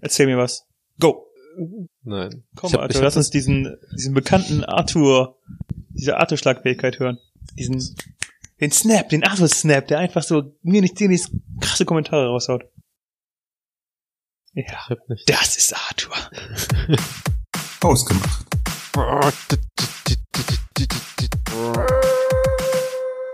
Erzähl mir was. Go. Nein. Komm, hab- Arthur, lass uns diesen, diesen bekannten Arthur, diese Arthur-Schlagfähigkeit hören. Diesen, den Snap, den Arthur-Snap, der einfach so mir nicht dir nicht krasse Kommentare raushaut. Ja, das ist Arthur. Ausgemacht.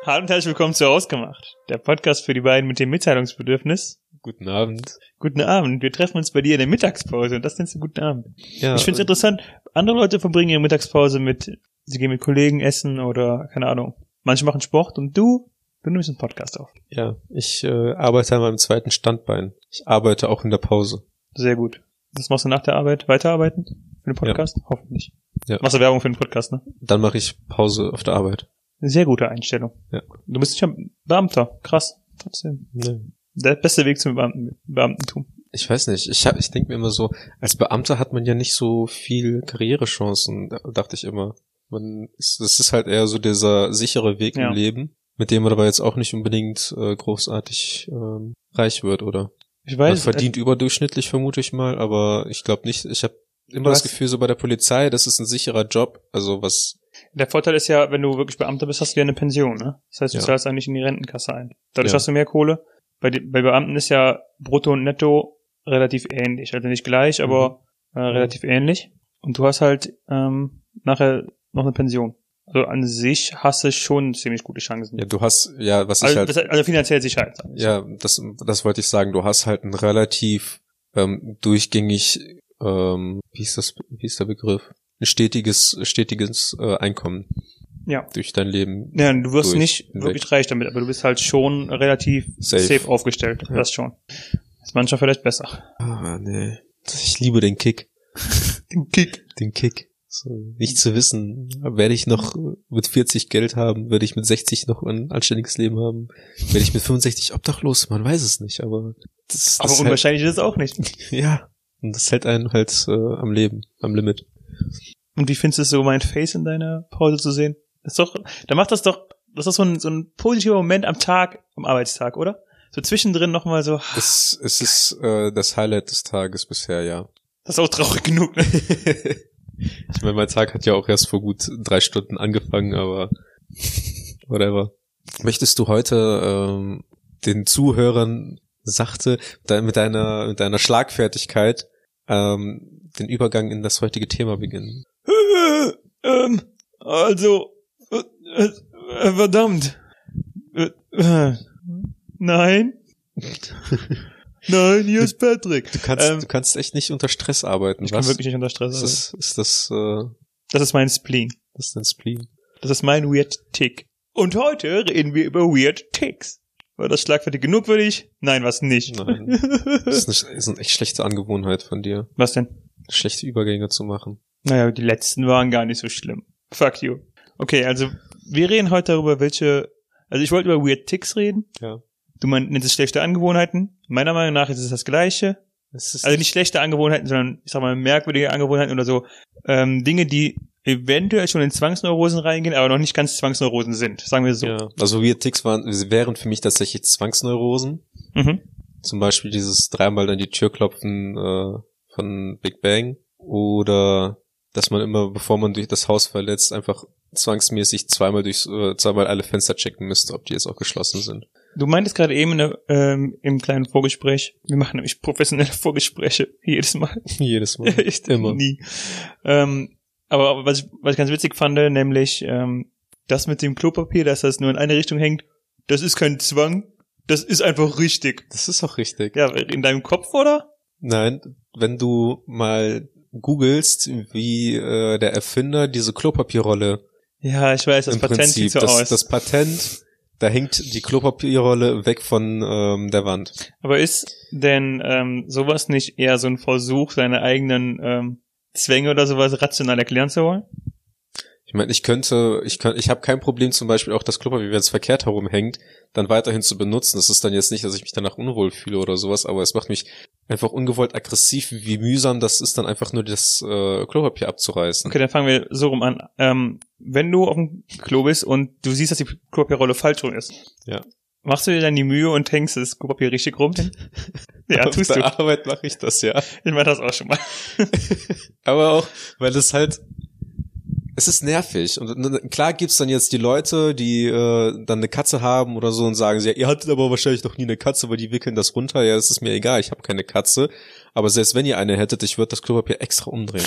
Hallo und herzlich willkommen zu Ausgemacht, der Podcast für die beiden mit dem Mitteilungsbedürfnis. Guten Abend. Guten Abend, wir treffen uns bei dir in der Mittagspause und das nennst du guten Abend. Ja, ich finde es interessant, andere Leute verbringen ihre Mittagspause mit, sie gehen mit Kollegen essen oder, keine Ahnung. Manche machen Sport und du, du nimmst einen Podcast auf. ja, ich äh, arbeite an meinem zweiten Standbein. Ich arbeite auch in der Pause. Sehr gut. Das machst du nach der Arbeit? Weiterarbeiten? Für den Podcast? Hoffentlich. Ja. Machst du Werbung für den Podcast, ne? Dann mache ich Pause auf der Arbeit. Eine sehr gute Einstellung. Ja. Du bist ja Beamter. Krass. Trotzdem. Nee. Der beste Weg zum Beamten, Beamtentum. Ich weiß nicht. Ich hab, ich denke mir immer so, als Beamter hat man ja nicht so viel Karrierechancen, da- dachte ich immer. Man ist, das ist halt eher so dieser sichere Weg Ja. im Leben, mit dem man aber jetzt auch nicht unbedingt äh, großartig ähm, reich wird, oder? Ich Man weiß, äh, verdient überdurchschnittlich, vermute ich mal, aber ich glaube nicht, ich habe immer das Gefühl, so bei der Polizei, das ist ein sicherer Job, also was, Der Vorteil ist ja, wenn du wirklich Beamter bist, hast du ja eine Pension, ne? Das heißt, du Ja. zahlst eigentlich in die Rentenkasse ein. Dadurch Ja. hast du mehr Kohle. Bei, bei Beamten ist ja Brutto und Netto relativ ähnlich. Also nicht gleich, Mhm. aber äh, relativ ähnlich. Und du hast halt ähm, nachher noch eine Pension. Also an sich hast du schon ziemlich gute Chancen. ja, du hast, ja, was ich also, halt, das, also finanziell Sicherheit. ja, das, das wollte ich sagen, du hast halt ein relativ ähm, durchgängig, ähm, wie ist das, wie ist der Begriff? Ein stetiges, stetiges äh, Einkommen Ja. durch dein Leben. Ja, du wirst nicht hinweg. wirklich reich damit, aber du bist halt schon relativ safe, Safe. aufgestellt. Ja. Das schon. Ist manchmal vielleicht besser. Ah, nee. Ich liebe den Kick. Kick. Den Kick. So, nicht zu wissen, werde ich noch mit 40 Geld haben, werde ich mit 60 noch ein anständiges Leben haben, werde ich mit 65 obdachlos, man weiß es nicht, aber das, Aber das unwahrscheinlich ist es auch nicht. Hält, ja, und das hält einen halt äh, am Leben, am Limit. Und wie findest du es so, mein Face in deiner Pause zu sehen? Das ist doch, da macht das doch, das ist so ein, so ein positiver Moment am Tag, am Arbeitstag, oder? So zwischendrin nochmal so, Es, es ist äh, das Highlight des Tages bisher, ja. das ist auch traurig genug. Ne? Ich meine, mein Tag hat ja auch erst vor gut drei Stunden angefangen, aber whatever. Möchtest du heute ähm, den Zuhörern sachte mit deiner mit deiner Schlagfertigkeit ähm, den Übergang in das heutige Thema beginnen? ähm, also, verdammt. Äh, äh, nein. Nein, hier ist Patrick. Du kannst Ähm, du kannst echt nicht unter Stress arbeiten. Ich was? kann wirklich nicht unter Stress ist sein. das ist das äh, Das ist mein Spleen. das ist dein Spleen? Das ist mein Weird Tick. Und heute reden wir über Weird Ticks. War das schlagfertig genug für dich? Nein, was nicht. Nein. Das ist eine, ist eine echt schlechte Angewohnheit von dir, was denn? schlechte Übergänge zu machen. Naja, die letzten waren gar nicht so schlimm. Fuck you. Okay, also wir reden heute darüber, welche. Also ich wollte über Weird Ticks reden. Ja. Du mein- nennst es schlechte Angewohnheiten. Meiner Meinung nach ist es das Gleiche. Es ist Also nicht schlechte Angewohnheiten, sondern ich sag mal merkwürdige Angewohnheiten oder so ähm, Dinge, die eventuell schon in Zwangsneurosen reingehen, aber noch nicht ganz Zwangsneurosen sind. Sagen wir so. Ja, also Weird Ticks waren, wären für mich tatsächlich Zwangsneurosen. Mhm. Zum Beispiel dieses dreimal an die Tür klopfen äh, von Big Bang. Oder dass man immer, bevor man durch das Haus verletzt, einfach zwangsmäßig zweimal durch äh, zweimal alle Fenster checken müsste, ob die jetzt auch geschlossen sind. Du meintest gerade eben der, ähm, im kleinen Vorgespräch, wir machen nämlich professionelle Vorgespräche jedes Mal. Jedes Mal. ich Immer. nie. Ähm, aber, aber was, ich, was ich ganz witzig fand, nämlich ähm, das mit dem Klopapier, dass das nur in eine Richtung hängt, das ist kein Zwang, das ist einfach richtig. Das ist auch richtig. Ja, in deinem Kopf, oder? Nein, wenn du mal googelst, wie äh, der Erfinder diese Klopapierrolle Ja, ich weiß, das im Patent Prinzip, sieht so das, aus. das Patent, da hängt die Klopapierrolle weg von ähm, der Wand. aber ist denn ähm, sowas nicht eher so ein Versuch, seine eigenen ähm, Zwänge oder sowas rational erklären zu wollen? Ich meine, ich könnte, ich kann, ich habe kein Problem zum Beispiel auch das Klopapier, wenn es verkehrt herumhängt, dann weiterhin zu benutzen. Das ist dann jetzt nicht, dass ich mich danach unwohl fühle oder sowas, aber es macht mich einfach ungewollt aggressiv, wie mühsam das ist, dann einfach nur das äh, Klopapier abzureißen. Okay, dann fangen wir so rum an. Ähm, wenn du auf dem Klo bist und du siehst, dass die Klopapierrolle falsch rum ist, Ja. Machst du dir dann die Mühe und hängst das Klopapier richtig rum? Ja, Auf tust der du. Arbeit mache ich das, ja. Ich mach das auch schon mal. Aber auch, weil es halt, es ist nervig. Und klar gibt's dann jetzt die Leute, die äh, dann eine Katze haben oder so und sagen, ja, ihr hattet aber wahrscheinlich noch nie eine Katze, weil die wickeln das runter. Ja, es ist mir egal, ich habe keine Katze. Aber selbst wenn ihr eine hättet, ich würde das Klopapier extra umdrehen.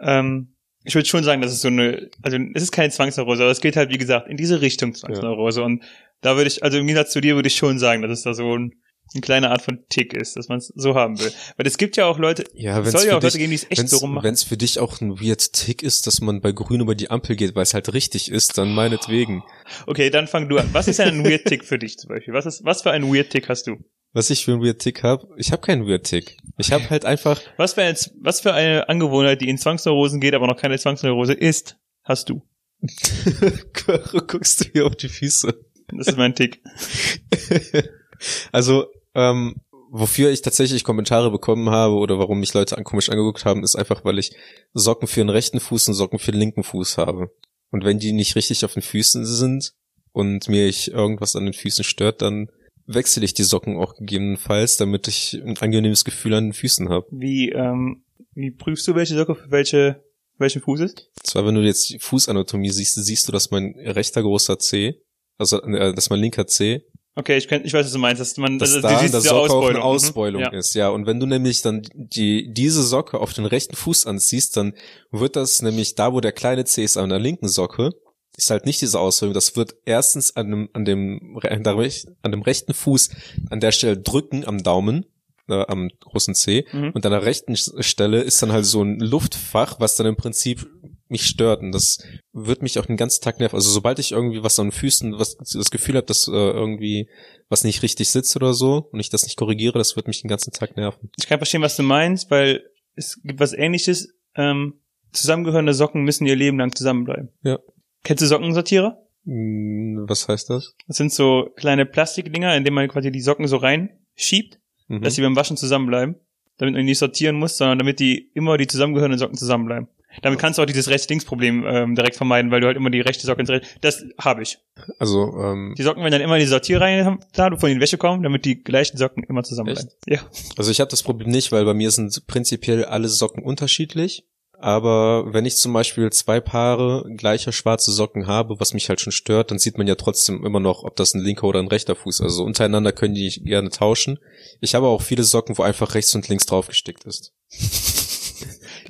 Ähm, ich würde schon sagen, dass es so eine, also es ist keine Zwangsneurose, aber es geht halt, wie gesagt, in diese Richtung Zwangsneurose. Und da würde ich, also im Gegensatz zu dir würde ich schon sagen, dass es da so ein, eine kleine Art von Tick ist, dass man es so haben will. Weil es gibt ja auch Leute, Ja, es soll ja auch Leute dich- geben, die es echt Wenn's, so rummachen. wenn's für dich auch ein weird Tick ist, dass man bei Grün über die Ampel geht, weil es halt richtig ist, dann meinetwegen. Okay, dann fang du an. Was ist denn ein Weird Tick für dich zum Beispiel? Was ist, was für ein Weird Tick hast du? Was ich für einen weird Tick hab, ich habe keinen weird Tick. Ich habe halt einfach, Was für, ein, was für eine Angewohnheit, die in Zwangsneurosen geht, aber noch keine Zwangsneurose ist, hast du? guckst du hier auf die Füße. Das ist mein Tick. also, ähm, wofür ich tatsächlich Kommentare bekommen habe oder warum mich Leute an, komisch angeguckt haben, ist einfach, weil ich Socken für den rechten Fuß und Socken für den linken Fuß habe. Und wenn die nicht richtig auf den Füßen sind und mir ich irgendwas an den Füßen stört, dann wechsle ich die Socken auch gegebenenfalls, damit ich ein angenehmes Gefühl an den Füßen habe. Wie, ähm, wie prüfst du, welche Socke für welche, welchen Fuß ist? Zwar, wenn du jetzt die Fußanatomie siehst, siehst du, dass mein rechter großer C, also äh, dass mein linker C Okay, ich, kenn, ich weiß, was du meinst, dass man, dass also, da der diese Socke auch eine Mhm. Ausbeulung Ja. ist, ja. Und wenn du nämlich dann die, diese Socke auf den rechten Fuß anziehst, dann wird das nämlich da, wo der kleine C ist, an der linken Socke, ist halt nicht diese Ausbeulung. Das wird erstens an dem, an dem, an dem rechten Fuß an der Stelle drücken am Daumen, äh, am großen C. Mhm. Und an der rechten Stelle ist dann halt so ein Luftfach, was dann im Prinzip mich stört. Und das wird mich auch den ganzen Tag nerven. Also sobald ich irgendwie was an den Füßen, was das Gefühl habe, dass äh, irgendwie was nicht richtig sitzt oder so und ich das nicht korrigiere, das wird mich den ganzen Tag nerven. Ich kann verstehen, was du meinst, weil es gibt was ähnliches. Ähm, zusammengehörende Socken müssen ihr Leben lang zusammenbleiben. Ja. Kennst du Sockensortierer? Hm, Was heißt das? Das sind so kleine Plastikdinger, in denen man quasi die Socken so reinschiebt, Mhm. dass sie beim Waschen zusammenbleiben. Damit man nicht sortieren muss, sondern damit die immer die zusammengehörenden Socken zusammenbleiben. Damit kannst du auch dieses Rechts-Links-Problem ähm, direkt vermeiden, weil du halt immer die rechte Socke ins rechte. Das habe ich. Also, ähm, Die Socken werden dann immer in die Sortierreihe da von den Wäsche kommen, damit die gleichen Socken immer zusammenbleiben. Ja. also ich habe das Problem nicht, weil bei mir sind prinzipiell alle Socken unterschiedlich. Aber wenn ich zum Beispiel zwei Paare gleicher schwarze Socken habe, was mich halt schon stört, dann sieht man ja trotzdem immer noch, ob das ein linker oder ein rechter Fuß ist. Also untereinander können die gerne tauschen. Ich habe auch viele Socken, wo einfach rechts und links draufgestickt ist.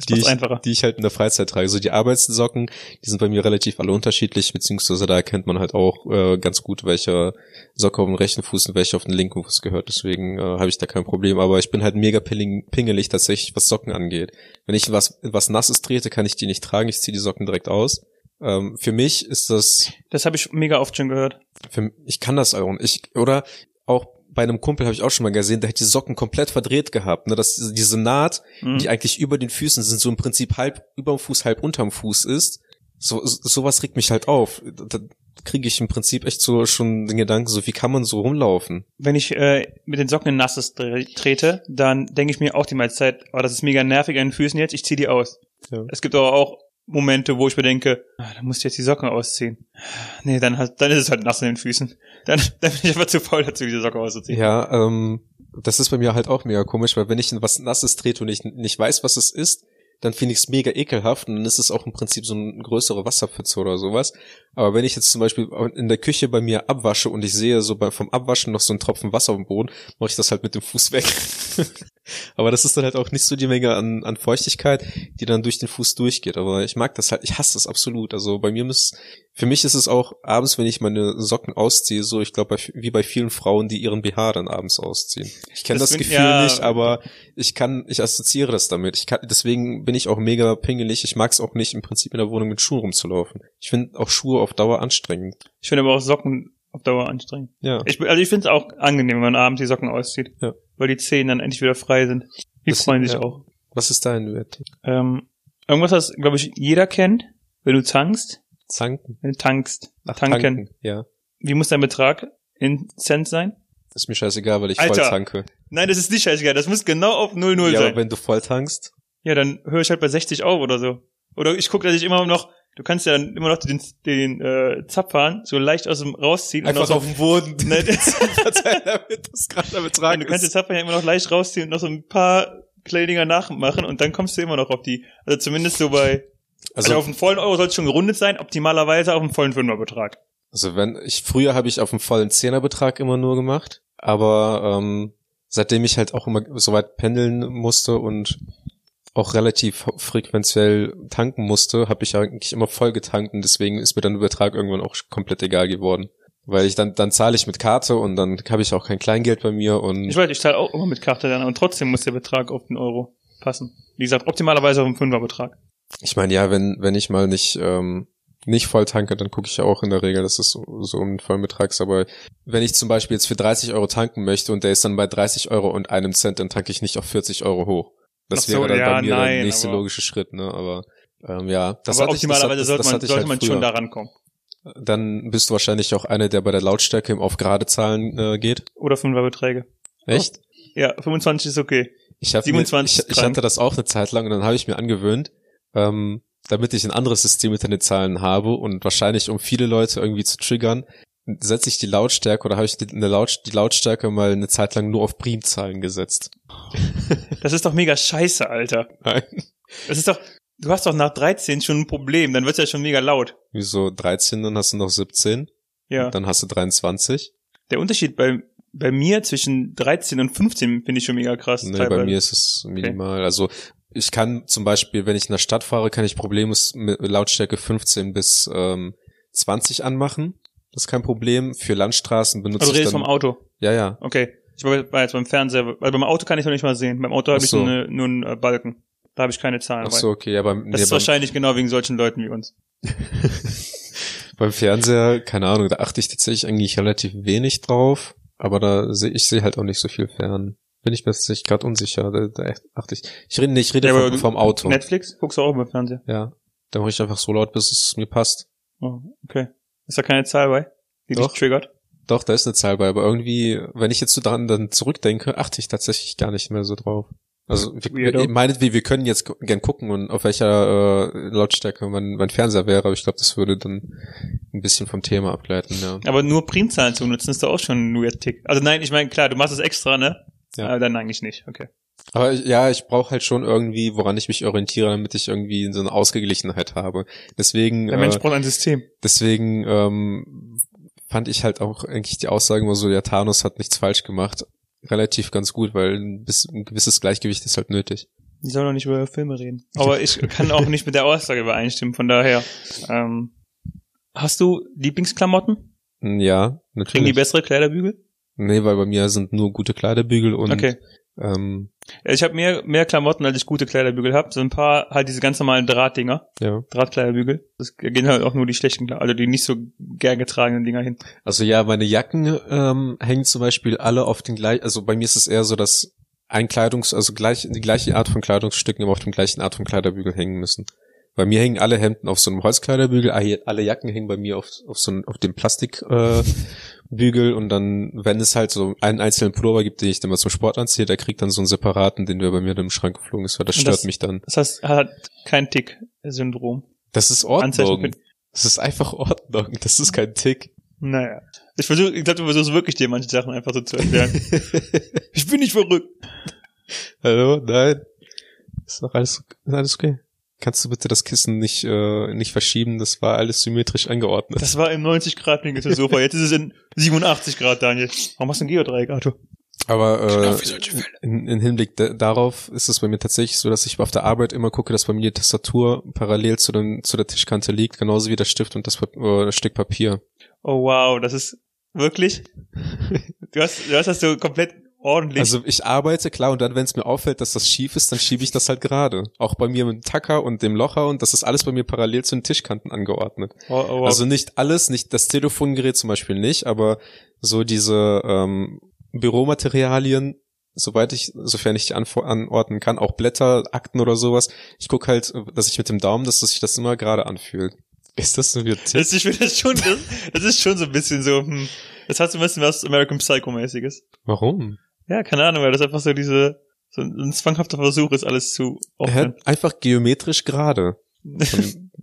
Die ich, die ich halt in der Freizeit trage. So die Arbeitssocken, die sind bei mir relativ alle unterschiedlich, beziehungsweise da erkennt man halt auch äh, ganz gut, welcher Socke auf dem rechten Fuß und welcher auf den linken Fuß gehört. Deswegen äh, habe ich da kein Problem. Aber ich bin halt mega pingelig tatsächlich, was Socken angeht. Wenn ich was, was Nasses trete, kann ich die nicht tragen. Ich ziehe die Socken direkt aus. Ähm, für mich ist das Das habe ich mega oft schon gehört. für, ich kann das auch nicht. Ich, oder auch bei einem Kumpel habe ich auch schon mal gesehen, der hat die Socken komplett verdreht gehabt. Ne? Dass diese- Naht, Mhm. die eigentlich über den Füßen sind, so im Prinzip halb über dem Fuß, halb unterm Fuß ist. So, so sowas regt mich halt auf. Da kriege ich im Prinzip echt so schon den Gedanken, so wie kann man so rumlaufen? Wenn ich äh, mit den Socken in Nasses tre- trete, dann denke ich mir auch die meiste Zeit, oh, das ist mega nervig an den Füßen jetzt, ich ziehe die aus. Ja. Es gibt aber auch Momente, wo ich mir denke, ah, dann musst du jetzt die Socken ausziehen. Nee, dann, halt, dann ist es halt nass in den Füßen. Dann, dann bin ich einfach zu faul dazu, diese Socke auszuziehen. Ja, ähm, das ist bei mir halt auch mega komisch, weil wenn ich in was Nasses trete und ich nicht weiß, was es ist, dann finde ich es mega ekelhaft und dann ist es auch im Prinzip so eine größere Wasserpfütze oder sowas. Aber wenn ich jetzt zum Beispiel in der Küche bei mir abwasche und ich sehe so beim, vom Abwaschen noch so einen Tropfen Wasser auf dem Boden, mache ich das halt mit dem Fuß weg. Aber das ist dann halt auch nicht so die Menge an, an Feuchtigkeit, die dann durch den Fuß durchgeht. Aber ich mag das halt, ich hasse das absolut. Also bei mir muss, für mich ist es auch abends, wenn ich meine Socken ausziehe, so ich glaube, wie bei vielen Frauen, die ihren BH dann abends ausziehen. Ich kenne Das das, Gefühl ja. nicht, aber ich kann, ich assoziiere das damit. Ich kann, deswegen bin ich auch mega pingelig. Ich mag es auch nicht, im Prinzip in der Wohnung mit Schuhen rumzulaufen. Ich finde auch Schuhe auf Dauer anstrengend. Ich finde aber auch Socken auf Dauer anstrengend. Ja. Ich, also ich finde es auch angenehm, wenn man abends die Socken auszieht. Ja. Weil die Zehen dann endlich wieder frei sind. Die Das- freuen sich ja. auch. Was ist dein Wert? Ähm, irgendwas, was, glaube ich, jeder kennt, wenn du tankst, Zanken. wenn du tankst, Ach, tanken. Ja. Wie muss dein Betrag in Cent sein? Ist mir scheißegal, weil ich Alter. voll tanke. Nein, das ist nicht scheißegal. Das muss genau auf 00 Ja, aber sein. wenn du voll tankst, Ja, dann höre ich halt bei 60 auf oder so. Oder ich gucke, dass ich immer noch Du kannst ja dann immer noch den, den äh, Zapfhahn so leicht aus dem rausziehen. Einfach und noch auf dem Boden. so, ne, damit das gerade betragen du kannst den Zapfhahn ja immer noch leicht rausziehen und noch so ein paar kleine Dinger nachmachen und dann kommst du immer noch auf die. Also zumindest so bei, also, Also, auf einen vollen Euro soll es schon gerundet sein, optimalerweise auf einen vollen Fünferbetrag. also wenn ich früher habe ich auf einen vollen Zehnerbetrag immer nur gemacht, aber ähm, seitdem ich halt auch immer so weit pendeln musste und auch relativ frequenziell tanken musste, habe ich eigentlich immer voll getankt und deswegen ist mir dann der Betrag irgendwann auch komplett egal geworden. Weil ich dann, dann zahle ich mit Karte und dann habe ich auch kein Kleingeld bei mir und Ich weiß, ich zahle auch immer mit Karte dann, und trotzdem muss der Betrag auf den Euro passen. Wie gesagt, optimalerweise auf einen Fünferbetrag. Ich meine, ja, wenn, wenn ich mal nicht, ähm, nicht voll tanke, dann gucke ich ja auch in der Regel, dass es so, so um den vollen Betrag ist. Aber wenn ich zum Beispiel jetzt für 30 Euro tanken möchte und der ist dann bei 30 Euro und einem Cent, dann tanke ich nicht auf 40 Euro hoch. Das so, wäre dann ja, bei mir nein, der nächste aber- logische Schritt, ne? Aber ähm, ja, das Aber hatte ich, das, optimalerweise das, sollte man, sollte halt man früher. schon da rankommen. Dann bist du wahrscheinlich auch einer, der bei der Lautstärke im auf gerade Zahlen äh, geht. Oder Fünferbeträge. Echt? Ja, 25 ist okay. Ich, hab 27 mir, ich, ich hatte das auch eine Zeit lang und dann habe ich mir angewöhnt, ähm, damit ich ein anderes System mit den Zahlen habe und wahrscheinlich um viele Leute irgendwie zu triggern, setze ich die Lautstärke oder habe ich die, Laut, die Lautstärke mal eine Zeit lang nur auf Primzahlen gesetzt. Das ist doch mega scheiße, Alter. Nein. Das ist doch, du hast doch nach 13 schon ein Problem, dann wird's ja schon mega laut. Wieso 13, dann hast du noch 17, Ja. dann hast du 23. Der Unterschied bei, bei mir zwischen 13 und 15 finde ich schon mega krass. Nee, teilweise. bei mir ist es minimal. Also ich kann zum Beispiel, wenn ich in der Stadt fahre, kann ich problemlos mit Lautstärke 15 bis ähm, 20 anmachen. Das ist kein Problem. Für Landstraßen benutze Also du ich redest dann. vom Auto. ja, ja. Okay. Ich war jetzt beim Fernseher, weil beim Auto kann ich noch nicht mal sehen. Beim Auto habe ich so. nur, eine, nur einen äh, Balken. Da habe ich keine Zahlen Ach so, okay. Ja, beim, Das nee, ist wahrscheinlich genau wegen solchen Leuten wie uns. beim Fernseher, keine Ahnung, da achte ich tatsächlich eigentlich relativ wenig drauf. Aber da sehe ich sehe halt auch nicht so viel fern. Bin ich mir tatsächlich gerade unsicher. Da, da achte ich. Ich rede nicht, ich rede Ja, aber vom, vom Auto. Netflix guckst du auch beim Fernseher. Ja. Da mache ich einfach so laut, bis es mir passt. Oh, okay. Ist da keine Zahl bei, die Doch. dich triggert? Doch, da ist eine Zahl bei, aber irgendwie, wenn ich jetzt so dran dann zurückdenke, achte ich tatsächlich gar nicht mehr so drauf. Also wir, wir, meinetwegen, wir können jetzt gern gucken und auf welcher äh, Lautstärke mein, mein Fernseher wäre, aber ich glaube, das würde dann ein bisschen vom Thema ableiten, ja. Aber nur Primzahlen zu nutzen ist doch auch schon ein weird Tick. Also nein, ich meine, klar, du machst es extra, ne? Ja. Aber dann eigentlich nicht, okay. Aber ich- ja, ich brauche halt schon irgendwie, woran ich mich orientiere, damit ich irgendwie so eine Ausgeglichenheit habe. Deswegen, Der Mensch äh, braucht ein System. deswegen ähm, fand ich halt auch eigentlich die Aussage immer so, ja, Thanos hat nichts falsch gemacht, relativ ganz gut, weil ein, bis, ein gewisses Gleichgewicht ist halt nötig. Die soll doch nicht über Filme reden. Aber ich kann auch nicht mit der Aussage übereinstimmen, von daher. Ähm, hast du Lieblingsklamotten? Ja, Kriegen die natürlich. bessere Kleiderbügel? Nee, weil bei mir sind nur gute Kleiderbügel und Okay. Ähm, Ich habe mehr, mehr Klamotten, als ich gute Kleiderbügel habe. So ein paar halt diese ganz normalen Drahtdinger. ja. Drahtkleiderbügel. Das gehen halt auch nur die schlechten, also die nicht so gern getragenen Dinger hin. Also ja, meine Jacken ähm, hängen zum Beispiel alle auf den gleichen, also bei mir ist es eher so, dass ein Kleidungs-, also gleich, die gleiche Art von Kleidungsstücken immer auf dem gleichen Art von Kleiderbügel hängen müssen. Bei mir hängen alle Hemden auf so einem Holzkleiderbügel, alle Jacken hängen bei mir auf, auf so einem, auf dem Plastikbügel äh, Bügel und dann, wenn es halt so einen einzelnen Pullover gibt, den ich dann mal zum Sport anziehe, der kriegt dann so einen separaten, den der bei mir dann im Schrank geflogen ist, weil das Und stört das- mich dann. Das heißt, er hat kein Tick-Syndrom. Das ist Ordnung. Das ist einfach Ordnung. Das ist kein Tick. Naja. Ich versuche, ich glaube, du versuchst wirklich dir manche Sachen einfach so zu erklären. ich bin nicht verrückt. Hallo? Nein. Ist doch alles, ist alles okay. Kannst du bitte das Kissen nicht, äh, nicht verschieben? Das war alles symmetrisch angeordnet. Das war im 90 Grad Winkel zum Sofa. Jetzt ist es in 87 Grad, Daniel. Warum hast du ein Geodreieck, Arthur? Aber Genau äh, Fälle. in, in Hinblick da- darauf ist es bei mir tatsächlich so, dass ich auf der Arbeit immer gucke, dass bei mir die Tastatur parallel zu, dem, zu der Tischkante liegt, genauso wie der Stift und das, äh, das Stück Papier. Oh wow, das ist wirklich. Du hast, du hast das so komplett ordentlich. Also ich arbeite, klar, und dann, wenn es mir auffällt, dass das schief ist, dann schiebe ich das halt gerade. Auch bei mir mit dem Tacker und dem Locher und das ist alles bei mir parallel zu den Tischkanten angeordnet. oh, oh, wow. Also nicht alles, nicht das Telefongerät zum Beispiel nicht, aber so diese ähm, Büromaterialien, soweit ich, sofern ich die anordnen kann, auch Blätter, Akten oder sowas. Ich gucke halt, dass ich mit dem Daumen, dass sich das immer gerade anfühlt. Ist das so wie Tipp? das, finde das schon, das, das ist schon so ein bisschen so, hm, das hat so ein bisschen was American Psycho-mäßiges. Warum? Ja, keine Ahnung, weil das einfach so diese, so ein, zwanghafter Versuch ist, alles zu ordnen. hat einfach geometrisch gerade.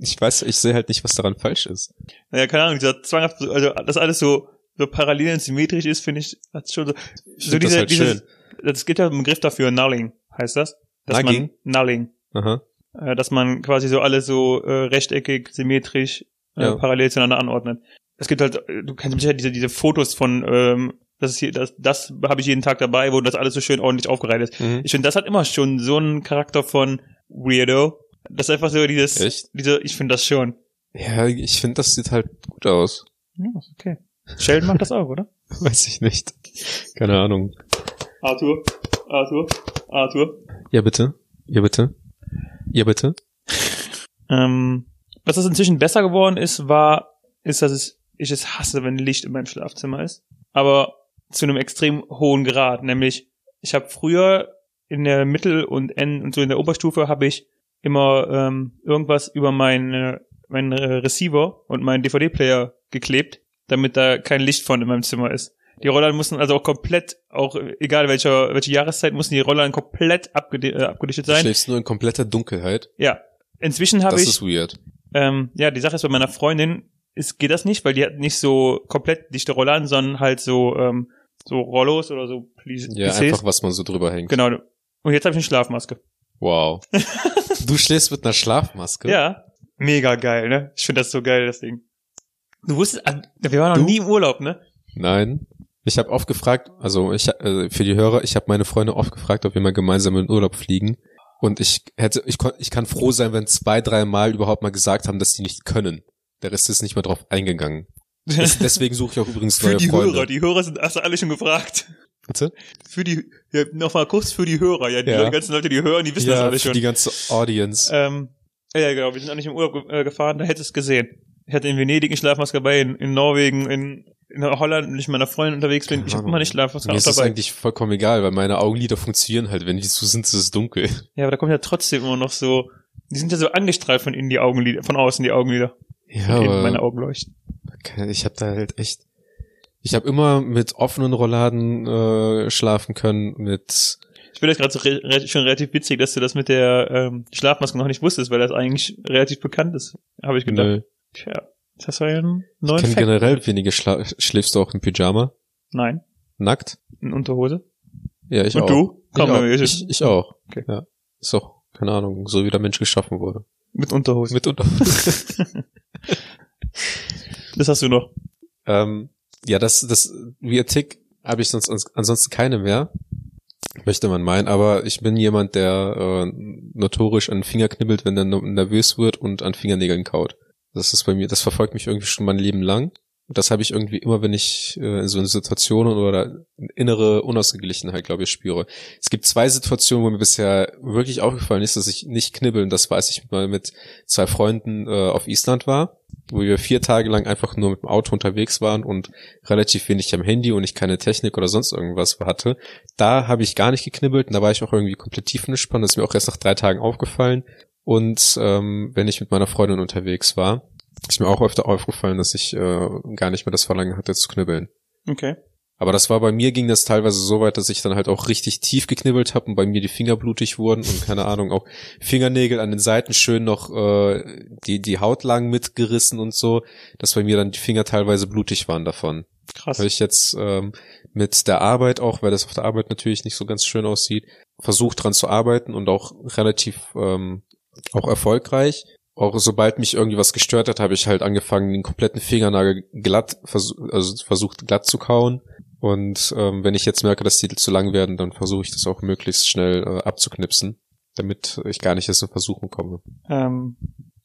Ich weiß, ich sehe halt nicht, was daran falsch ist. Naja, keine Ahnung, dieser zwanghaft, also das alles so, so parallel und symmetrisch ist, finde ich, hat schon so, Ich so find das halt schön. das gibt ja einen Begriff dafür, Nulling heißt das. Dass Nugging? man, Nulling, Aha. äh, dass man quasi so alles so äh, rechteckig, symmetrisch, äh, Ja. parallel zueinander anordnet. Es gibt halt, äh, du kennst sicher diese, diese Fotos von, ähm, das ist hier, das, das habe ich jeden Tag dabei, wo das alles so schön ordentlich aufgereiht ist. Mhm. Ich finde, das hat immer schon so einen Charakter von Weirdo. Das ist einfach so dieses, Echt? diese, ich finde das schon. Ja, ich finde, das sieht halt gut aus. Ja, okay. Sheldon macht das auch, oder? Weiß ich nicht. Keine Ahnung. Arthur, Arthur, Arthur. Ja, bitte. Ja, bitte. Ja, bitte. Ähm, was das inzwischen besser geworden ist, war, ist, dass es, ich es hasse, wenn Licht in meinem Schlafzimmer ist. Aber zu einem extrem hohen Grad. Nämlich, ich habe früher in der Mittel- und N und so in der Oberstufe habe ich immer ähm, irgendwas über meinen meinen äh, Receiver und meinen DVD-Player geklebt, damit da kein Licht von in meinem Zimmer ist. Die Rollern mussten also auch komplett, auch äh, egal welcher welche Jahreszeit, mussten die Rollern komplett abgedi äh, abgedichtet Du sein. schläfst nur in kompletter Dunkelheit. Ja. Inzwischen habe Das ich ist weird. ähm, ja, die Sache ist bei meiner Freundin, ist, geht das nicht, weil die hat nicht so komplett dichte Rollern, sondern halt so, ähm, so Rollos oder so Plis Ja, Plissés. einfach, was man so drüber hängt. Genau. Und jetzt habe ich eine Schlafmaske. Wow. du schläfst mit einer Schlafmaske? Ja. Mega geil, ne? Ich finde das so geil, das Ding. Du wusstest, ah, wir waren noch Du? nie im Urlaub, ne? Nein. Ich habe oft gefragt, also ich äh, für die Hörer, ich habe meine Freunde oft gefragt, ob wir mal gemeinsam in den Urlaub fliegen. Und ich hätte, ich, kon, ich kann froh sein, wenn zwei, drei Mal überhaupt mal gesagt haben, dass sie nicht können. Der Rest ist nicht mehr drauf eingegangen. Des, deswegen suche ich auch übrigens für neue die Freunde. Hörer, die Hörer sind, hast du alle schon gefragt. Bitte? Für die, ja, nochmal kurz für die Hörer, ja, die Ja. ganzen Leute, die hören, die wissen das Ja, alle für schon. die ganze Audience. Ähm, ja, genau, wir sind auch nicht im Urlaub ge- äh, gefahren, da hättest du es gesehen. Ich hatte in Venedig eine Schlafmaske dabei, in, in Norwegen, in, in Holland, wenn ich mit meiner Freundin unterwegs bin. Ich habe immer eine Schlafmaske Mir auch ist das dabei. eigentlich vollkommen egal, weil meine Augenlider funktionieren halt. Wenn die zu sind, ist es dunkel. Ja, aber da kommt ja trotzdem immer noch so, die sind ja so angestrahlt von innen die Augenlider, von außen die Augenlider. Ja, innen meine aber Augen leuchten. Ich habe da halt echt. Ich habe immer mit offenen Rollladen äh, schlafen können, mit Ich finde das gerade so re schon relativ witzig, dass du das mit der ähm, Schlafmaske noch nicht wusstest, weil das eigentlich relativ bekannt ist, habe ich gedacht. Nö. Tja, das war ja ein Ich neuer kenne Fact. generell wenige Schla schläfst du auch im Pyjama? Nein, Nackt? in Unterhose. Ja, ich Und auch. du? Ich auch. wir- Ich, ich auch. Okay. Ja. Ist auch, keine Ahnung, so wie der Mensch geschaffen wurde. Mit Unterhose. Mit unter. Das hast du noch. ähm, ja, das, das, wie Tick habe ich sonst ans- ansonsten keine mehr. Möchte man meinen, aber ich bin jemand, der äh, notorisch an den Finger knibbelt, wenn er nervös wird und an Fingernägeln kaut. Das ist bei mir, das verfolgt mich irgendwie schon mein Leben lang. Und das habe ich irgendwie immer, wenn ich äh, in so eine Situationen oder innere Unausgeglichenheit, glaube ich, spüre. Es gibt zwei Situationen, wo mir bisher wirklich aufgefallen ist, dass ich nicht knibbeln. Das weiß ich mal mit zwei Freunden äh, auf Island war, wo wir vier Tage lang einfach nur mit dem Auto unterwegs waren und relativ wenig am Handy und ich keine Technik oder sonst irgendwas hatte. Da habe ich gar nicht geknibbelt und da war ich auch irgendwie komplett tiefenentspannt. Das ist mir auch erst nach drei Tagen aufgefallen. Und ähm, wenn ich mit meiner Freundin unterwegs war, ist mir auch öfter aufgefallen, dass ich äh, gar nicht mehr das Verlangen hatte zu knibbeln. Okay. Aber das war bei mir ging das teilweise so weit, dass ich dann halt auch richtig tief geknibbelt habe und bei mir die Finger blutig wurden und keine Ahnung auch Fingernägel an den Seiten schön noch äh, die die Haut lang mitgerissen und so, dass bei mir dann die Finger teilweise blutig waren davon. Krass. Habe ich jetzt ähm, mit der Arbeit auch, weil das auf der Arbeit natürlich nicht so ganz schön aussieht, versucht dran zu arbeiten und auch relativ ähm, auch erfolgreich. Auch sobald mich irgendwie was gestört hat, habe ich halt angefangen, den kompletten Fingernagel glatt, versuch, also versucht glatt zu kauen. Und ähm, wenn ich jetzt merke, dass die zu lang werden, dann versuche ich das auch möglichst schnell äh, abzuknipsen, damit ich gar nicht erst in Versuchen komme. Ähm,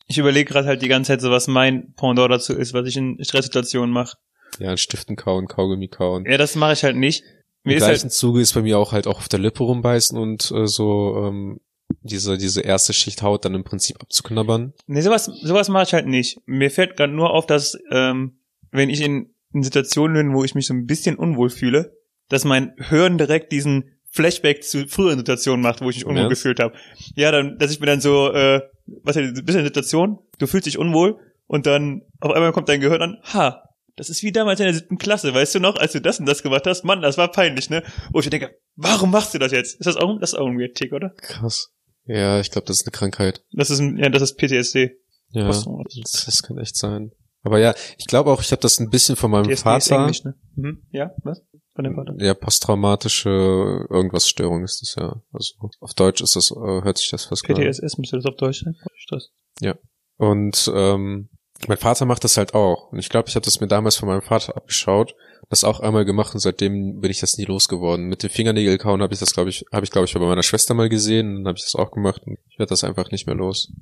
ich überlege gerade halt die ganze Zeit so, was mein Pendant dazu ist, was ich in Stresssituationen mache. Ja, an Stiften kauen, Kaugummi kauen. Ja, das mache ich halt nicht. Mir Im ist gleichen halt, Zuge ist bei mir auch halt auch auf der Lippe rumbeißen und äh, so ähm, diese diese erste Schicht Haut dann im Prinzip abzuknabbern. nee, sowas, sowas mache ich halt nicht. Mir fällt gerade nur auf, dass ähm, wenn ich in, in Situationen bin, wo ich mich so ein bisschen unwohl fühle, dass mein Hören direkt diesen Flashback zu früheren Situationen macht, wo ich mich unwohl Ja. gefühlt habe. Ja, dann, dass ich mir dann so, äh, was ja, du bist in Situation, du fühlst dich unwohl und dann auf einmal kommt dein Gehirn an, ha, das ist wie damals in der siebten Klasse, weißt du noch, als du das und das gemacht hast, Mann, das war peinlich, ne? Wo ich mir denke, warum machst du das jetzt? Ist das auch, das ist auch ein Weird Tick, oder? Krass. Ja, ich glaube, das ist eine Krankheit. Das ist, ein, ja, das ist PTSD. Ja, Posttraumatisch. das, das kann echt sein. Aber ja, ich glaube auch, ich habe das ein bisschen von meinem ist Vater. Englisch, ne? Mhm. Ja, was? Von dem Vater. Ja, posttraumatische irgendwas Störung ist das ja. Also auf Deutsch ist das, äh, hört sich das fast PTSS müsste das auf Deutsch sein. Stress. Und ähm, mein Vater macht das halt auch. Und ich glaube, ich habe das mir damals von meinem Vater abgeschaut, das auch einmal gemacht und seitdem bin ich das nie losgeworden. Mit dem Fingernägel kauen habe ich das, glaube ich, habe ich, glaube ich, bei meiner Schwester mal gesehen, und dann habe ich das auch gemacht und ich werde das einfach nicht mehr los.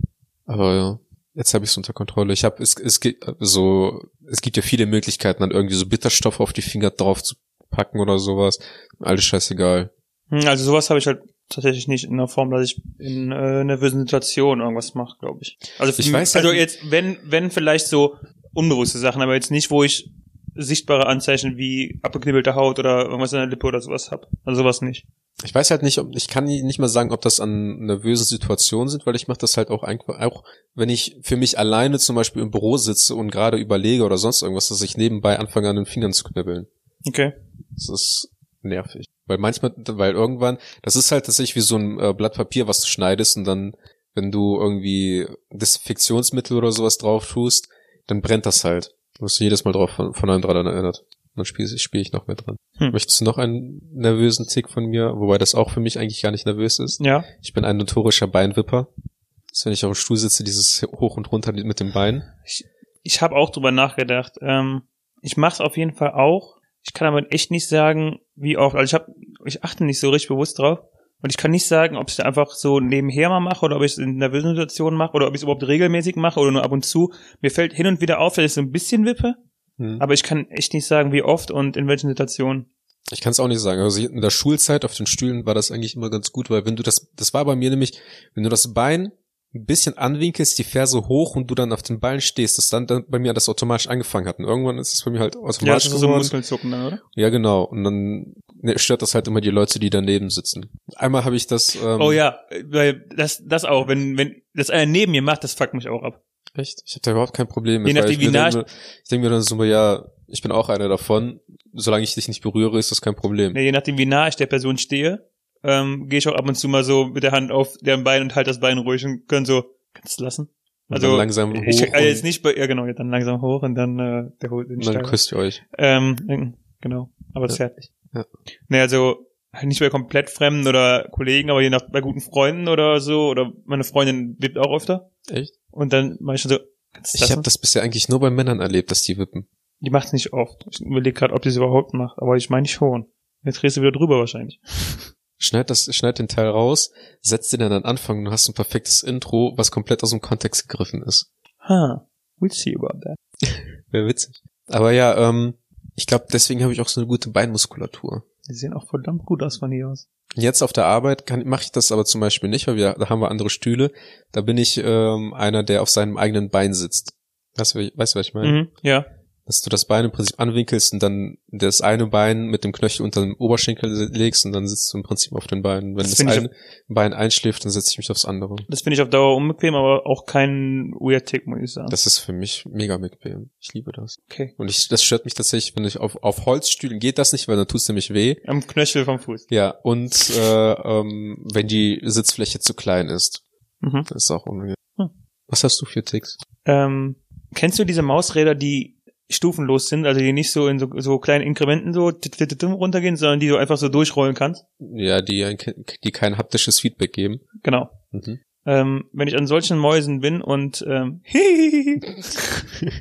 Aber ja, jetzt habe ich es unter Kontrolle. Ich habe es, es gibt so, es gibt ja viele Möglichkeiten, dann irgendwie so Bitterstoff auf die Finger drauf zu packen oder sowas. Alles scheißegal. Hm, Also sowas habe ich halt tatsächlich nicht in der Form, dass ich in äh, nervösen Situationen irgendwas mache, glaube ich. Also Ich weiß also halt- jetzt, wenn, wenn vielleicht so unbewusste Sachen, aber jetzt nicht, wo ich sichtbare Anzeichen wie abgeknibbelte Haut oder irgendwas in der Lippe oder sowas hab. Also sowas nicht. Ich weiß halt nicht, ob ich kann nicht mal sagen, ob das an nervösen Situationen sind, weil ich mache das halt auch einfach, auch wenn ich für mich alleine zum Beispiel im Büro sitze und gerade überlege oder sonst irgendwas, dass ich nebenbei anfange an den Fingern zu knibbeln. Okay. Das ist nervig. Weil manchmal, weil irgendwann, das ist halt tatsächlich wie so ein äh, Blatt Papier, was du schneidest und dann, wenn du irgendwie Desinfektionsmittel oder sowas drauf tust, dann brennt das halt. Du wirst jedes Mal drauf von, von einem dran erinnert. Dann spiele ich, spiel ich noch mehr dran. Hm. Möchtest du noch einen nervösen Tick von mir? Wobei das auch für mich eigentlich gar nicht nervös ist. Ja. Ich bin ein notorischer Beinwipper. Das ist, wenn ich auf dem Stuhl sitze, dieses hoch und runter mit dem Bein. Ich habe auch drüber nachgedacht. Ähm, ich mache es auf jeden Fall auch. Ich kann aber echt nicht sagen, wie oft. Also ich habe, ich achte nicht so richtig bewusst drauf. Und ich kann nicht sagen, ob ich es einfach so nebenher mal mache oder ob ich es in nervösen Situationen mache oder ob ich es überhaupt regelmäßig mache oder nur ab und zu. Mir fällt hin und wieder auf, dass ich so ein bisschen wippe, Hm. aber ich kann echt nicht sagen, wie oft und in welchen Situationen. Ich kann es auch nicht sagen. Also in der Schulzeit auf den Stühlen war das eigentlich immer ganz gut, weil wenn du das, das war bei mir nämlich, wenn du das Bein ein bisschen anwinkelst, die Ferse hoch und du dann auf den Beinen stehst, dass dann, dann bei mir das automatisch angefangen hat. Und irgendwann ist es bei mir halt Ja, automatisch ist so. Muskelzucken dann, oder? Ja, genau. Und dann ne, stört das halt immer die Leute, die daneben sitzen. Einmal habe ich das. Ähm, Oh ja, weil das, das auch, wenn, wenn das einer neben mir macht, das fuckt mich auch ab. Echt? Ich habe da überhaupt kein Problem mit. Je nachdem, ich wie nah denke, ich denke mir dann so, ja, ich bin auch einer davon. Solange ich dich nicht berühre, ist das kein Problem. Ja, je nachdem, wie nah ich der Person stehe, ähm, gehe ich auch ab und zu mal so mit der Hand auf deren Bein und halte das Bein ruhig und kann so, kannst du lassen? Also langsam hoch ich, also jetzt nicht ja genau, dann langsam hoch und dann äh, der holt den und dann küsst ihr euch. Ähm, genau, aber Ja. zärtlich. Ja. Nee, also halt nicht bei komplett Fremden oder Kollegen, aber je nach bei guten Freunden oder so, oder meine Freundin lebt auch öfter. Echt? Und dann mach ich schon so, kannst du Ich habe das bisher eigentlich nur bei Männern erlebt, dass die wippen. Die macht's nicht oft. Ich überlege gerade, ob die es überhaupt macht, aber ich meine schon. Jetzt drehst du wieder drüber wahrscheinlich. Schneid das, schneid den Teil raus, setz den dann an Anfang und du hast ein perfektes Intro, was komplett aus dem Kontext gegriffen ist. Ha, we'll see about that. Wäre witzig. Aber ja, ähm, ich glaube, deswegen habe ich auch so eine gute Beinmuskulatur. Die sehen auch verdammt gut aus von hier aus. Jetzt auf der Arbeit kann mache ich das aber zum Beispiel nicht, weil wir, da haben wir andere Stühle. Da bin ich ähm, einer, der auf seinem eigenen Bein sitzt. Weißt du, weißt du, was ich meine? Mhm, ja. Dass du das Bein im Prinzip anwinkelst und dann das eine Bein mit dem Knöchel unter dem Oberschenkel legst und dann sitzt du im Prinzip auf den Beinen. Wenn Das das, eine Bein einschläft, dann setze ich mich aufs andere. Das finde ich auf Dauer unbequem, aber auch kein weird Tick, muss ich sagen. Das ist für mich mega bequem. Ich liebe das. okay. Und ich, das stört mich tatsächlich, wenn ich auf, auf Holzstühlen geht das nicht, weil dann tut's nämlich weh. Am Knöchel vom Fuß. Ja, und äh, ähm, wenn die Sitzfläche zu klein ist. Mhm. Das ist auch unangenehm. Hm. Was hast du für Ticks? Ähm, kennst du diese Mausräder, die stufenlos sind, also die nicht so in so, so kleinen Inkrementen so runtergehen, sondern die du einfach so durchrollen kannst? Ja, die, die kein haptisches Feedback geben. Genau. Mhm. Ähm, wenn ich an solchen Mäusen bin und ähm,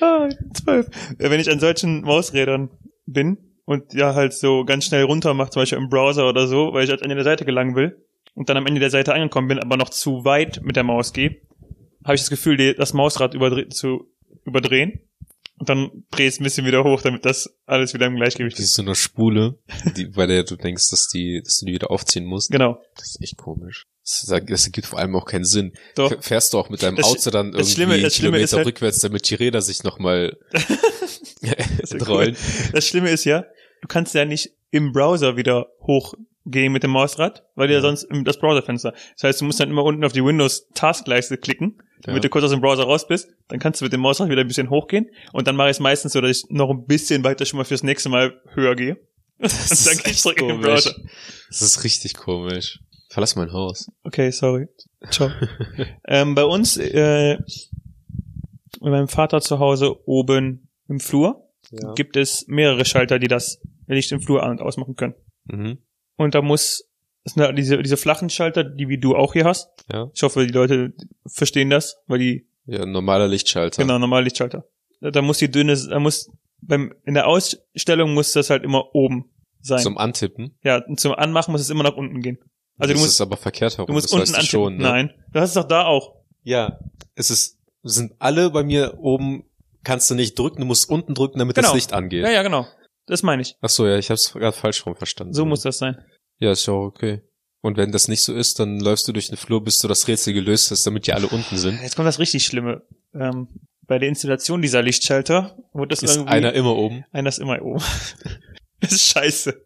ah, zwölf. Äh, Wenn ich an solchen Mausrädern bin und ja halt so ganz schnell runter mache, zum Beispiel im Browser oder so, weil ich ans Ende der Seite gelangen will und dann am Ende der Seite angekommen bin, aber noch zu weit mit der Maus gehe, habe ich das Gefühl, das Mausrad überdre zu überdrehen. Und dann dreh es ein bisschen wieder hoch, damit das alles wieder im Gleichgewicht ist. ist so eine Spule, die, bei der du denkst, dass die, dass du die wieder aufziehen musst. Genau. Das ist echt komisch. Das, das ergibt vor allem auch keinen Sinn. Doch. Fährst du auch mit deinem Das Auto dann das irgendwie Schlimme- das Schlimme Kilometer halt- rückwärts, damit die Räder sich nochmal rollen. Das Schlimme ist ja, du kannst ja nicht im Browser wieder hochgehen mit dem Mausrad, weil du ja Ja. sonst im, das Browserfenster. Das heißt, du musst dann immer unten auf die Windows-Taskleiste klicken, damit Ja. du kurz aus dem Browser raus bist. Dann kannst du mit dem Mausrad wieder ein bisschen hochgehen. Und dann mache ich es meistens so, dass ich noch ein bisschen weiter schon mal fürs nächste Mal höher gehe. Das dann ist echt zurück in den komisch. Browser. Das ist richtig komisch. Verlass mein Haus. Okay, sorry. Ciao. ähm, bei uns, äh, bei meinem Vater zu Hause oben im Flur Ja. gibt es mehrere Schalter, die das Licht im Flur an- und ausmachen können. Mhm. Und da muss, das sind diese, diese flachen Schalter, die wie du auch hier hast. Ja. Ich hoffe, die Leute verstehen das, weil die, Ja, normaler Lichtschalter. genau, normale Lichtschalter. Da, da muss die dünne, da muss, beim, in der Ausstellung muss das halt immer oben sein. Zum Antippen. ja, zum Anmachen muss es immer nach unten gehen. Also das du musst, ist aber verkehrt herum. du musst das unten weißt du antippen. schon, ne? Nein. Das ist doch da auch. Ja. Es ist, sind alle bei mir oben, kannst du nicht drücken, du musst unten drücken, damit Genau. das Licht angeht. Ja, ja, genau. Das meine ich. Ach so, ja, ich hab's gerade falsch rum verstanden. So muss das sein. Ja, ist ja auch okay. Und wenn das nicht so ist, dann läufst du durch den Flur, bis du das Rätsel gelöst hast, damit die alle unten sind. Jetzt kommt das richtig Schlimme. Ähm, bei der Installation dieser Lichtschalter wird das Ist irgendwie einer immer oben. einer ist immer oben. das ist scheiße.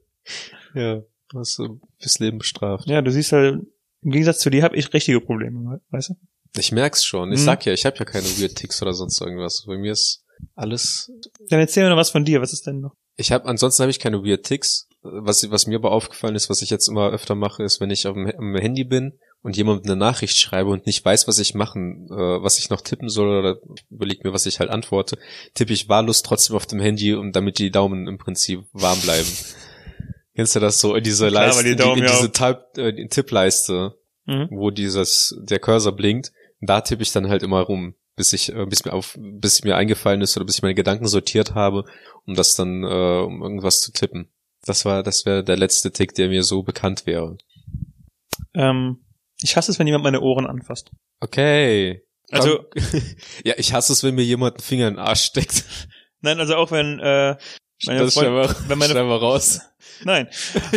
Ja. Hast du fürs Leben bestraft. Ja, du siehst halt, im Gegensatz zu dir habe ich richtige Probleme, weißt du? Ich merk's schon. Ich Mhm. sag ja, ich habe ja keine Weird Ticks oder sonst irgendwas. Bei mir ist alles. Dann erzähl mir noch was von dir. Was ist denn noch? Ich habe ansonsten habe ich keine Weird Ticks. Was, was mir aber aufgefallen ist, was ich jetzt immer öfter mache, ist, wenn ich auf dem, am Handy bin und jemand eine Nachricht schreibe und nicht weiß, was ich machen, äh, was ich noch tippen soll oder überleg mir, was ich halt antworte, tippe ich wahllos trotzdem auf dem Handy, um damit die Daumen im Prinzip warm bleiben. Kennst du das so in diese Klar, Leiste, die in in diese Typ, äh, Tippleiste, Mhm. wo dieses der Cursor blinkt, da tippe ich dann halt immer rum, bis ich äh, bis mir auf bis mir eingefallen ist oder bis ich meine Gedanken sortiert habe, um das dann äh, um irgendwas zu tippen. Das war das wäre der letzte Tick, der mir so bekannt wäre. Ähm, ich hasse es, wenn jemand meine Ohren anfasst. Okay. Also- ja, ich hasse es, wenn mir jemand einen Finger in den Arsch steckt. Nein, also auch wenn äh, meine das Freund- schneiden wir, wenn meine- wir raus. Nein,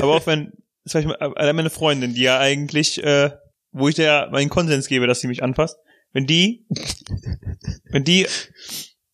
aber auch wenn zum Beispiel allein meine Freundin, die ja eigentlich, äh, wo ich der meinen Konsens gebe, dass sie mich anfasst, wenn die, wenn die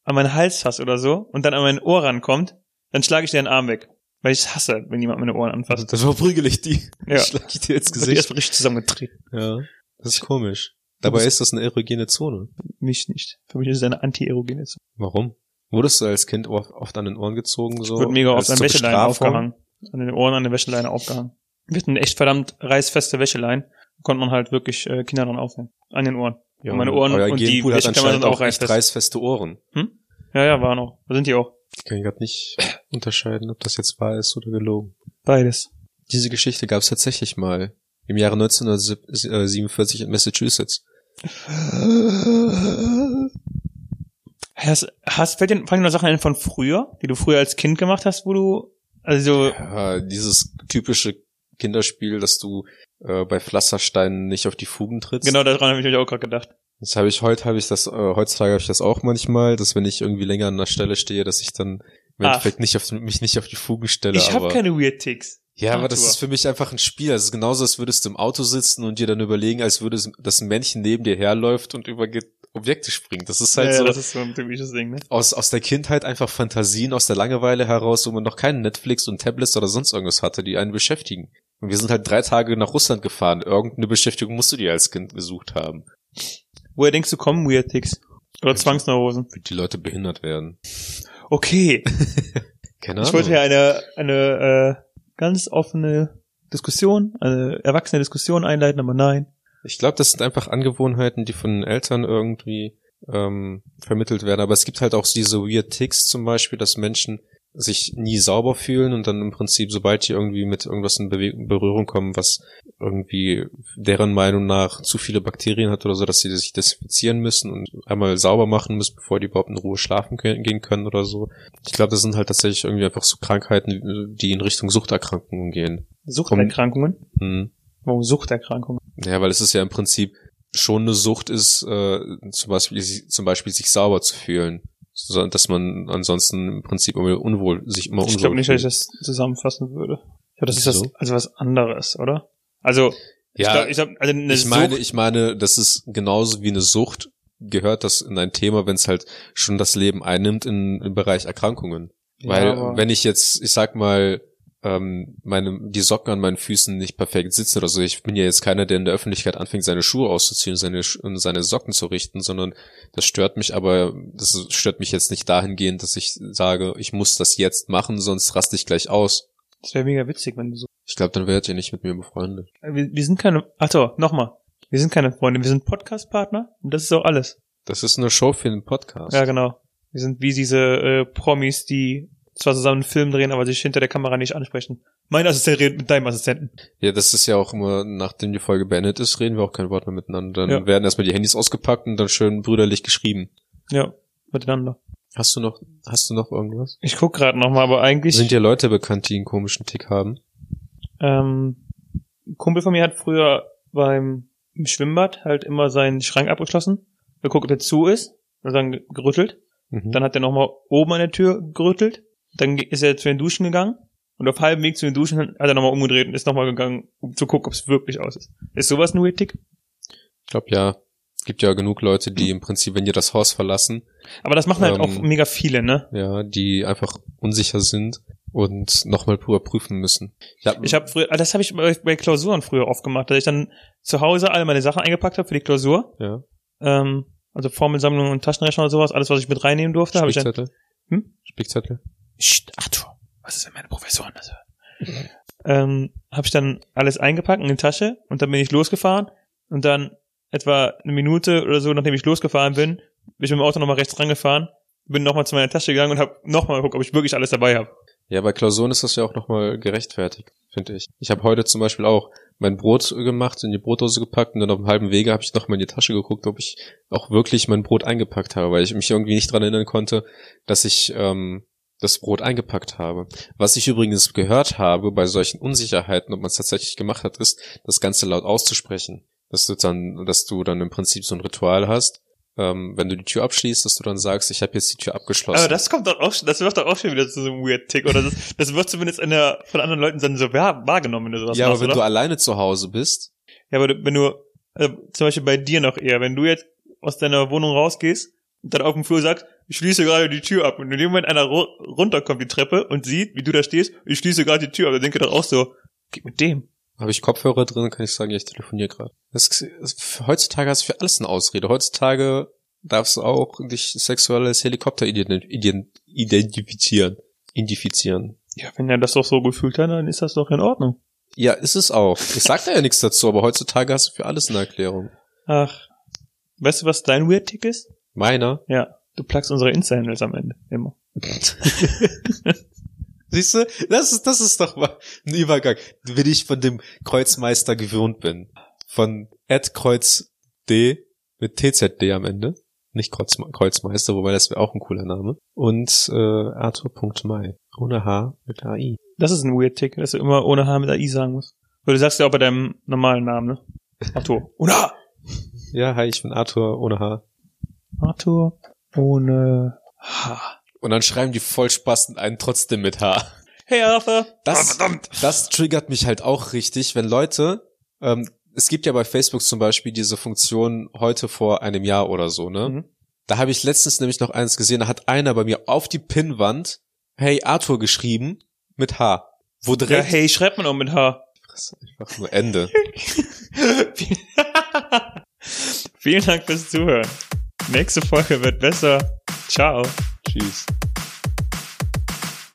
an meinen Hals fasst oder so und dann an mein Ohr rankommt, dann schlage ich dir den Arm weg. Weil ich es hasse, wenn jemand meine Ohren anfasst. Das verprügel ich die. Ja. Schlag ich dir ins Wird die Gesicht. erstmal richtig zusammengetreten. Ja. Das ist komisch. Dabei ist das eine erogene Zone. Mich nicht. Für mich ist es eine anti-erogene Zone. Warum? Wurdest du als Kind oft, an den Ohren gezogen? So Wird mega als oft an Wäscheleinen aufgehangen. An den Ohren an der Wäscheleine aufgehangen. Wir hatten echt verdammt reißfeste Wäscheleien. Da konnte man halt wirklich äh, Kinder dran aufhängen. An den Ohren. Ja, Und meine Ohren euer und die Genpool hat Wäschekammer sind anscheinend auch reißfest. reißfeste Ohren. Ja, ja, waren auch. Da sind die auch. Ich kann gerade nicht unterscheiden, ob das jetzt wahr ist oder gelogen. Beides. Diese Geschichte gab es tatsächlich mal im Jahre 1947 in Massachusetts. Hast, hast, fällt dir, fallen dir noch Sachen ein von früher, die du früher als Kind gemacht hast, wo du, also, Ja, dieses typische Kinderspiel, dass du äh, bei Pflastersteinen nicht auf die Fugen trittst. genau daran habe ich mich auch gerade gedacht. Das habe ich heute, habe ich das, äh, heutzutage habe ich das auch manchmal, dass wenn ich irgendwie länger an der Stelle stehe, dass ich dann im. Endeffekt nicht auf, mich nicht auf die Fugen stelle. Ich habe keine Weird Ticks. Ja, aber das ist für mich einfach ein Spiel. Das ist genauso, als würdest du im Auto sitzen und dir dann überlegen, als würde das ein Männchen neben dir herläuft und über Objekte springt. Das ist halt ja, so das ist so ein typisches Ding, ne? aus, aus der Kindheit einfach Fantasien, aus der Langeweile heraus, wo man noch keinen Netflix und Tablets oder sonst irgendwas hatte, die einen beschäftigen. Und wir sind halt drei Tage nach Russland gefahren. Irgendeine Beschäftigung musst du dir als Kind gesucht haben. Woher denkst du kommen Weird Ticks? Oder Zwangsneurosen? Wie die Leute behindert werden. Okay. Keine Ich Ahnung. wollte ja eine, eine äh, ganz offene Diskussion, eine erwachsene Diskussion einleiten, aber nein. Ich glaube, das sind einfach Angewohnheiten, die von den Eltern irgendwie ähm, vermittelt werden. Aber es gibt halt auch diese Weird Ticks zum Beispiel, dass Menschen sich nie sauber fühlen und dann im Prinzip, sobald die irgendwie mit irgendwas in Bewe Berührung kommen, was irgendwie deren Meinung nach zu viele Bakterien hat oder so, dass sie sich desinfizieren müssen und einmal sauber machen müssen, bevor die überhaupt in Ruhe schlafen können, gehen können oder so. Ich glaube, das sind halt tatsächlich irgendwie einfach so Krankheiten, die in Richtung Suchterkrankungen gehen. Suchterkrankungen? Hm. Warum Suchterkrankungen? Ja, weil es ist ja im Prinzip schon eine Sucht ist, äh, zum Beispiel zum Beispiel sich sauber zu fühlen, so, dass man ansonsten im Prinzip immer unwohl sich immer unwohl Ich glaube nicht, dass ich das zusammenfassen würde. Ich glaube, das ist Wieso? das, also was anderes, oder? Also, ich Ja, glaube, ich glaub, also eine ich meine, Sucht, ich meine, das ist genauso wie eine Sucht gehört das in ein Thema, wenn es halt schon das Leben einnimmt in, im Bereich Erkrankungen. Ja, Weil aber- wenn ich jetzt, ich sag mal, ähm, meine, die Socken an meinen Füßen nicht perfekt sitzen oder so, ich bin ja jetzt keiner, der in der Öffentlichkeit anfängt, seine Schuhe auszuziehen, seine, und seine Socken zu richten, sondern das stört mich, aber das stört mich jetzt nicht dahingehend, dass ich sage, ich muss das jetzt machen, sonst raste ich gleich aus. das wäre mega witzig, wenn du so. Ich glaube, dann werdet ihr nicht mit mir befreundet. Wir, wir sind keine. Ach so, nochmal. Wir sind keine Freunde, wir sind Podcast-Partner und das ist auch alles. Das ist eine Show für den Podcast. Ja, genau. Wir sind wie diese äh, Promis, die zwar zusammen einen Film drehen, aber sich hinter der Kamera nicht ansprechen. Mein Assistent redet mit deinem Assistenten. Ja, das ist ja auch immer, nachdem die Folge beendet ist, reden wir auch kein Wort mehr miteinander. Dann Ja. werden erstmal die Handys ausgepackt und dann schön brüderlich geschrieben. Ja, miteinander. Hast du noch, hast du noch irgendwas? Ich guck gerade noch mal, aber eigentlich Sind dir Leute bekannt, die einen komischen Tick haben? ähm, ein Kumpel von mir hat früher beim im Schwimmbad halt immer seinen Schrank abgeschlossen, geguckt, ob der zu ist, und dann ge- gerüttelt. Mhm. Dann hat er noch mal oben an der Tür gerüttelt. Dann ist er zu den Duschen gegangen. Und auf halbem Weg zu den Duschen hat er nochmal umgedreht und ist nochmal gegangen, um zu gucken, ob es wirklich aus ist. Ist sowas ein Weird Tick? Ich glaube ja. Es gibt ja genug Leute, die im Prinzip, wenn die das Haus verlassen, Aber das machen halt Ähm, auch mega viele, ne? ja, die einfach unsicher sind und nochmal überprüfen müssen. Ja, Ich habe früher, ah, das habe ich bei, bei Klausuren früher oft gemacht, dass ich dann zu Hause alle meine Sachen eingepackt habe für die Klausur. ja, Ähm, also Formelsammlung und Taschenrechner und sowas, alles, was ich mit reinnehmen durfte, habe ich dann. Spickzettel. Hm? Spickzettel. Psst, Arthur, was ist, wenn meine Professoren das hören? ähm, habe ich dann alles eingepackt in die Tasche und dann bin ich losgefahren und dann etwa eine Minute oder so, nachdem ich losgefahren bin, bin ich mit dem Auto nochmal rechts rangefahren, bin nochmal zu meiner Tasche gegangen und habe nochmal geguckt, ob ich wirklich alles dabei habe. Ja, bei Klausuren ist das ja auch nochmal gerechtfertigt, finde ich. Ich habe heute zum Beispiel auch mein Brot gemacht, in die Brotdose gepackt und dann auf dem halben Wege habe ich nochmal in die Tasche geguckt, ob ich auch wirklich mein Brot eingepackt habe, weil ich mich irgendwie nicht dran erinnern konnte, dass ich ähm, das Brot eingepackt habe. Was ich übrigens gehört habe bei solchen Unsicherheiten, ob man es tatsächlich gemacht hat, ist, das Ganze laut auszusprechen. Dass du dann, dass du dann im Prinzip so ein Ritual hast, ähm, wenn du die Tür abschließt, dass du dann sagst, ich habe jetzt die Tür abgeschlossen. Aber das kommt doch auch, schon- das wird doch auch schon wieder zu so einem Weird Tick, oder das, das wird zumindest in der, von anderen Leuten dann so wahr, wahrgenommen, wenn du sowas ja, aber machst, wenn oder? du alleine zu Hause bist, Ja, aber wenn du, also zum Beispiel bei dir noch eher, wenn du jetzt aus deiner Wohnung rausgehst und dann auf dem Flur sagst, ich schließe gerade die Tür ab und in dem Moment einer ru- runterkommt die Treppe und sieht, wie du da stehst, ich schließe gerade die Tür ab, dann denke doch auch so, geht mit dem. Habe ich Kopfhörer drin, kann ich sagen, ja, ich telefoniere gerade. Heutzutage hast du für alles eine Ausrede. Heutzutage darfst du auch dich sexuell als Helikopter ident, ident, identifizieren. Identifizieren. Ja, wenn er das doch so gefühlt hat, dann ist das doch in Ordnung. Ja, ist es auch. Ich sag da ja nichts dazu, aber heutzutage hast du für alles eine Erklärung. Ach, weißt du, was dein Weird Tick ist? Meiner. Ja, du plagst unsere Insta-Handles am Ende, immer. Siehst du, das ist, das ist doch mal ein Übergang, wenn ich von dem Kreuzmeister gewöhnt bin. Von Kreuz D mit TZD am Ende. Nicht Kreuz, Kreuzmeister, wobei das wäre auch ein cooler Name. Und äh, Arthur.mai. Ohne H mit AI. Das ist ein Weird Tick, dass du immer ohne H mit AI sagen musst. Weil du sagst ja auch bei deinem normalen Namen, ne? Arthur. Ohne H! Ja, hi, ich bin Arthur ohne H. Arthur ohne H. Und dann schreiben die Vollspasten einen trotzdem mit H. Hey Arthur! Das, Oh, verdammt! das triggert mich halt auch richtig, wenn Leute, ähm, es gibt ja bei Facebook zum Beispiel diese Funktion heute vor einem Jahr oder so, ne? Mhm. Da habe ich letztens nämlich noch eins gesehen, da hat einer bei mir auf die Pinnwand Hey Arthur geschrieben mit H. Wo Ja, direkt hey, schreibt man auch mit H. Das ist einfach nur Ende. Vielen Dank fürs Zuhören. Nächste Folge wird besser. Ciao. Tschüss.